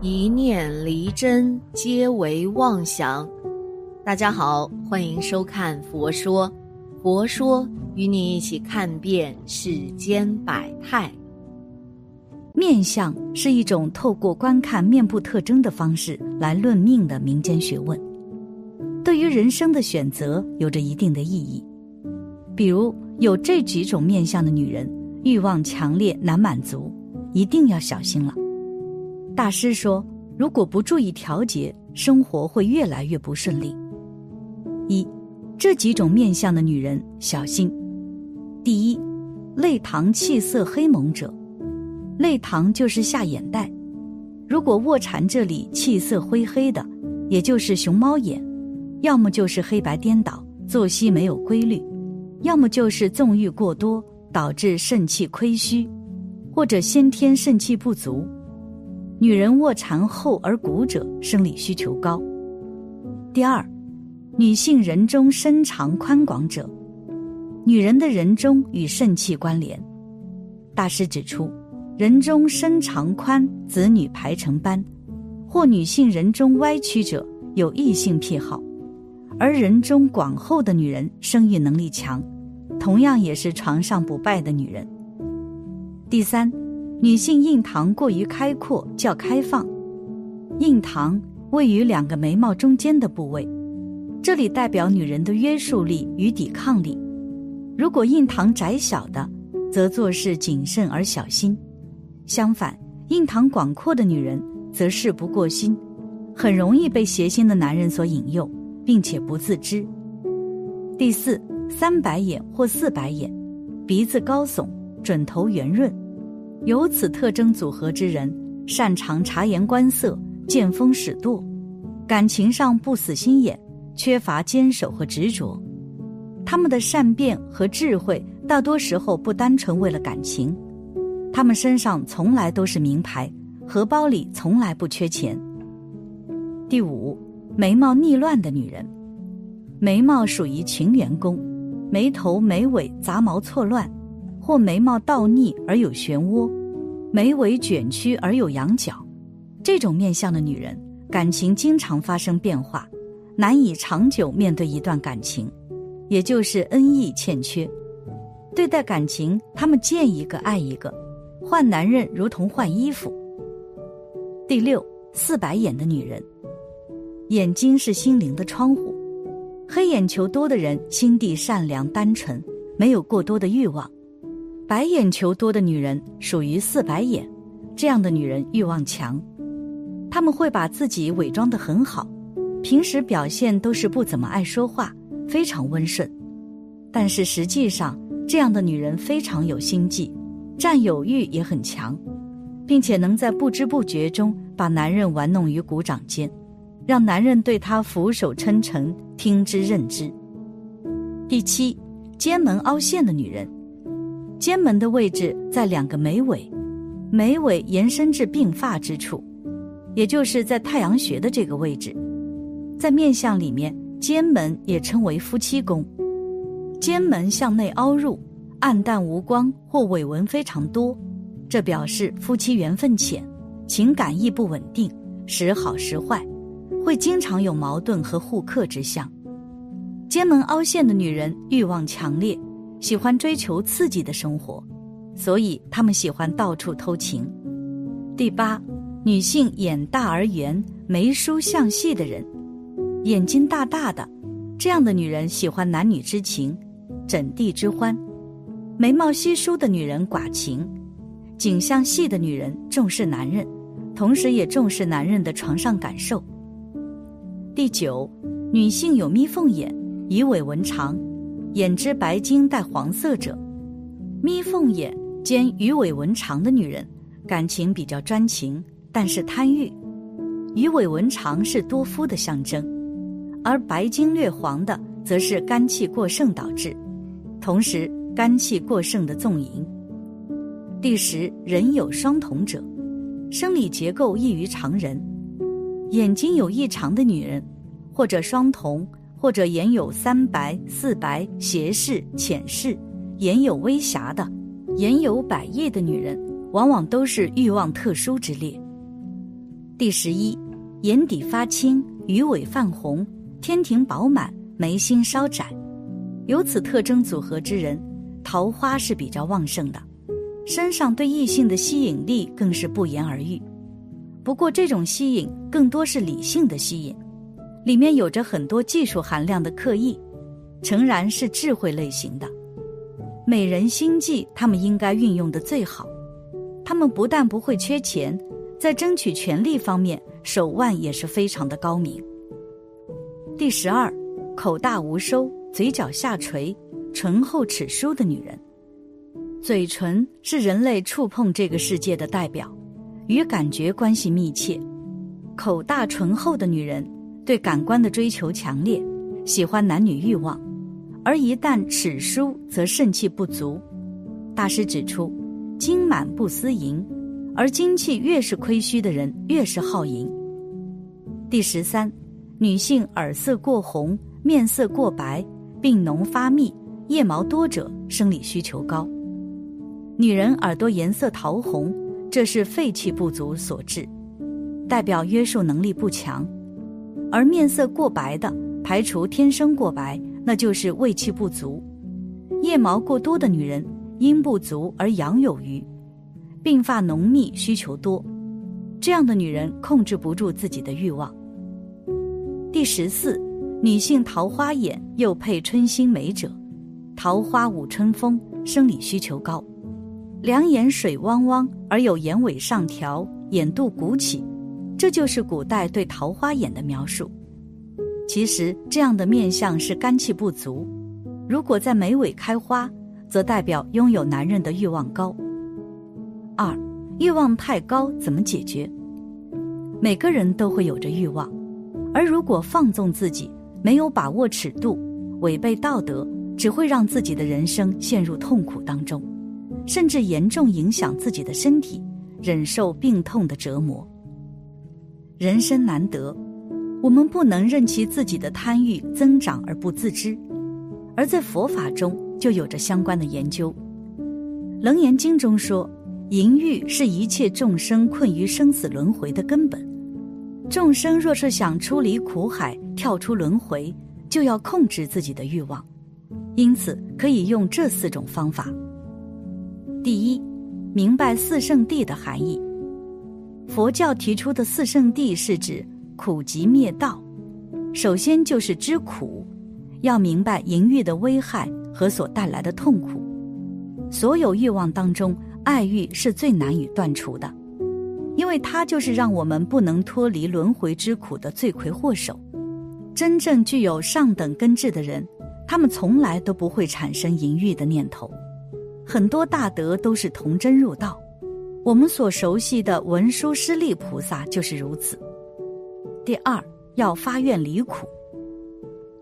一念离真，皆为妄想。大家好，欢迎收看《佛说》，佛说与你一起看遍世间百态。面相是一种透过观看面部特征的方式来论命的民间学问，对于人生的选择有着一定的意义。比如有这几种面相的女人，欲望强烈难满足，一定要小心了。大师说：“如果不注意调节，生活会越来越不顺利。”一，这几种面相的女人小心。第一，泪堂气色黑蒙者，泪堂就是下眼袋，如果卧蚕这里气色灰黑的，也就是熊猫眼，要么就是黑白颠倒，作息没有规律，要么就是纵欲过多导致肾气亏虚，或者先天肾气不足。女人卧蚕厚而骨者，生理需求高。第二，女性人中身长宽广者，女人的人中与肾气关联。大师指出，人中身长宽，子女排成班；或女性人中歪曲者，有异性癖好；而人中广厚的女人，生育能力强，同样也是床上不败的女人。第三。女性印堂过于开阔，较开放。印堂位于两个眉毛中间的部位，这里代表女人的约束力与抵抗力。如果印堂窄小的，则做事谨慎而小心；相反，印堂广阔的女人则事不过心，很容易被邪心的男人所引诱，并且不自知。第四，三白眼或四白眼，鼻子高耸，准头圆润。有此特征组合之人，擅长察言观色、见风使舵，感情上不死心眼，缺乏坚守和执着。他们的善变和智慧，大多时候不单纯为了感情。他们身上从来都是名牌，荷包里从来不缺钱。第五，眉毛逆乱的女人，眉毛属于情缘宫，眉头眉尾杂毛错乱。或眉毛倒逆而有漩涡，眉尾卷曲而有仰角，这种面相的女人，感情经常发生变化，难以长久面对一段感情，也就是恩义欠缺。对待感情，她们见一个爱一个，换男人如同换衣服。第六，四白眼的女人，眼睛是心灵的窗户，黑眼球多的人心地善良单纯，没有过多的欲望。白眼球多的女人属于四白眼，这样的女人欲望强，他们会把自己伪装得很好，平时表现都是不怎么爱说话，非常温顺，但是实际上这样的女人非常有心计，占有欲也很强，并且能在不知不觉中把男人玩弄于股掌间，让男人对她俯首称臣，听之任之。第七，尖门凹陷的女人。肩门的位置在两个眉尾，眉尾延伸至鬓发之处，也就是在太阳穴的这个位置。在面相里面，肩门也称为夫妻宫。肩门向内凹入，暗淡无光或尾纹非常多，这表示夫妻缘分浅，情感亦不稳定，时好时坏，会经常有矛盾和互克之象。肩门凹陷的女人欲望强烈。喜欢追求刺激的生活，所以他们喜欢到处偷情。第八，女性眼大而圆、眉疏向细的人，眼睛大大的，这样的女人喜欢男女之情、枕地之欢；眉毛稀疏的女人寡情，颈项细的女人重视男人，同时也重视男人的床上感受。第九，女性有眯缝眼、鱼尾纹长。眼之白晶带黄色者，眯缝眼兼鱼尾纹长的女人，感情比较专情，但是贪欲。鱼尾纹长是多夫的象征，而白晶略黄的，则是肝气过盛导致，同时肝气过盛的纵淫。第十，人有双瞳者，生理结构异于常人，眼睛有异常的女人，或者双瞳。或者眼有三白、四白、斜视、浅视，眼有微瑕的，眼有百叶的女人，往往都是欲望特殊之列。第十一，眼底发青，鱼尾泛红，天庭饱满，眉心稍窄。有此特征组合之人，桃花是比较旺盛的，身上对异性的吸引力更是不言而喻。不过，这种吸引更多是理性的吸引，里面有着很多技术含量的刻意，诚然是智慧类型的。美人心计，他们应该运用的最好。他们不但不会缺钱。在争取权利方面，手腕也是非常的高明。第十二，口大无收，嘴角下垂，唇厚齿疏的女人，嘴唇是人类触碰这个世界的代表，与感觉关系密切。口大唇厚的女人对感官的追求强烈，喜欢男女欲望，而一旦齿疏，则肾气不足。大师指出，精满不思淫。而精气越是亏虚的人，越是好淫。第十三，女性耳色过红、面色过白、鬓浓发密、腋毛多者，生理需求高。女人耳朵颜色桃红，这是肺气不足所致，代表约束能力不强；而面色过白的，排除天生过白，那就是胃气不足。腋毛过多的女人，阴不足而阳有余。鬓发浓密，需求多，这样的女人控制不住自己的欲望。第十四，女性桃花眼又配春心美者，桃花舞春风，生理需求高，两眼水汪汪而有眼尾上挑，眼肚鼓起，这就是古代对桃花眼的描述。其实这样的面相是肝气不足，如果在眉尾开花，则代表拥有男人的欲望高。二，欲望太高怎么解决？每个人都会有着欲望，而如果放纵自己，没有把握尺度，违背道德，只会让自己的人生陷入痛苦当中，甚至严重影响自己的身体，忍受病痛的折磨。人生难得，我们不能任其自己的贪欲增长而不自知，而在佛法中就有着相关的研究，《楞严经》中说。淫欲是一切众生困于生死轮回的根本。众生若是想出离苦海、跳出轮回，就要控制自己的欲望。因此，可以用这四种方法。第一，明白四圣谛的含义。佛教提出的四圣谛是指苦集灭道。首先就是知苦，要明白淫欲的危害和所带来的痛苦。所有欲望当中。爱欲是最难以断除的，因为它就是让我们不能脱离轮回之苦的罪魁祸首。真正具有上等根智的人，他们从来都不会产生淫欲的念头。很多大德都是童真入道，我们所熟悉的文殊师利菩萨就是如此。第二，要发愿离苦。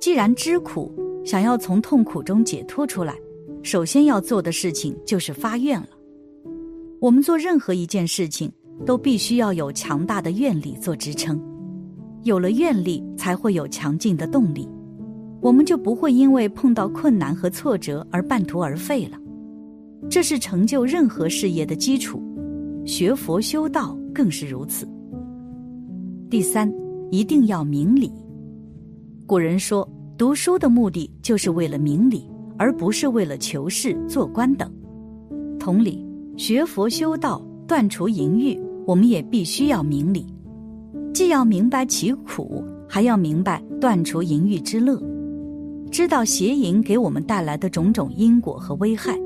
既然知苦，想要从痛苦中解脱出来，首先要做的事情就是发愿了。我们做任何一件事情，都必须要有强大的愿力做支撑。有了愿力，才会有强劲的动力，我们就不会因为碰到困难和挫折而半途而废了。这是成就任何事业的基础，学佛修道更是如此。第三，一定要明理。古人说，读书的目的就是为了明理，而不是为了求事、做官等。同理。学佛修道，断除淫欲，我们也必须要明理，既要明白其苦，还要明白断除淫欲之乐，知道邪淫给我们带来的种种因果和危害，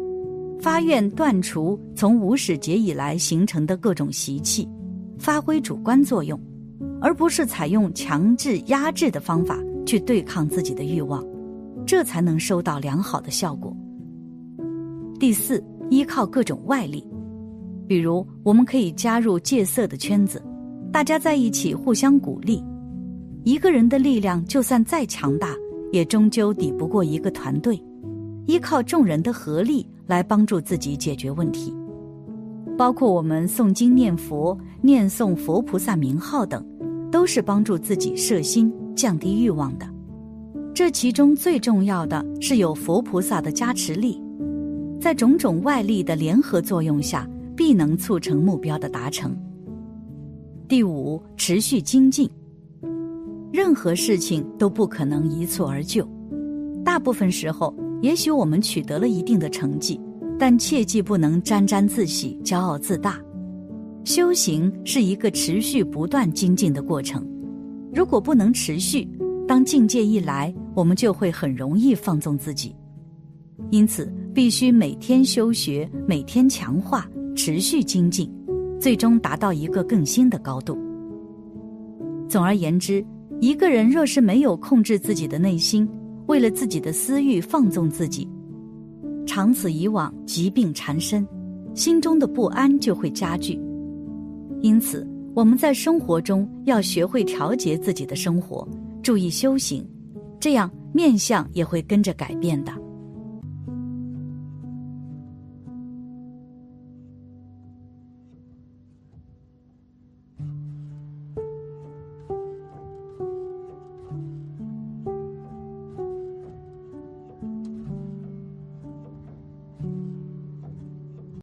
发愿断除从无始劫以来形成的各种习气，发挥主观作用，而不是采用强制压制的方法去对抗自己的欲望，这才能收到良好的效果。第四。依靠各种外力，比如我们可以加入戒色的圈子，大家在一起互相鼓励。一个人的力量就算再强大，也终究抵不过一个团队。依靠众人的合力来帮助自己解决问题，包括我们诵经念佛、念诵佛菩萨名号等，都是帮助自己摄心、降低欲望的。这其中最重要的是有佛菩萨的加持力。在种种外力的联合作用下，必能促成目标的达成。第五，持续精进。任何事情都不可能一蹴而就，大部分时候，也许我们取得了一定的成绩，但切记不能沾沾自喜、骄傲自大。修行是一个持续不断精进的过程，如果不能持续，当境界一来，我们就会很容易放纵自己。因此，必须每天修学，每天强化，持续精进，最终达到一个更新的高度。总而言之，一个人若是没有控制自己的内心，为了自己的私欲放纵自己，长此以往，疾病缠身，心中的不安就会加剧。因此，我们在生活中要学会调节自己的生活，注意修行，这样面相也会跟着改变的。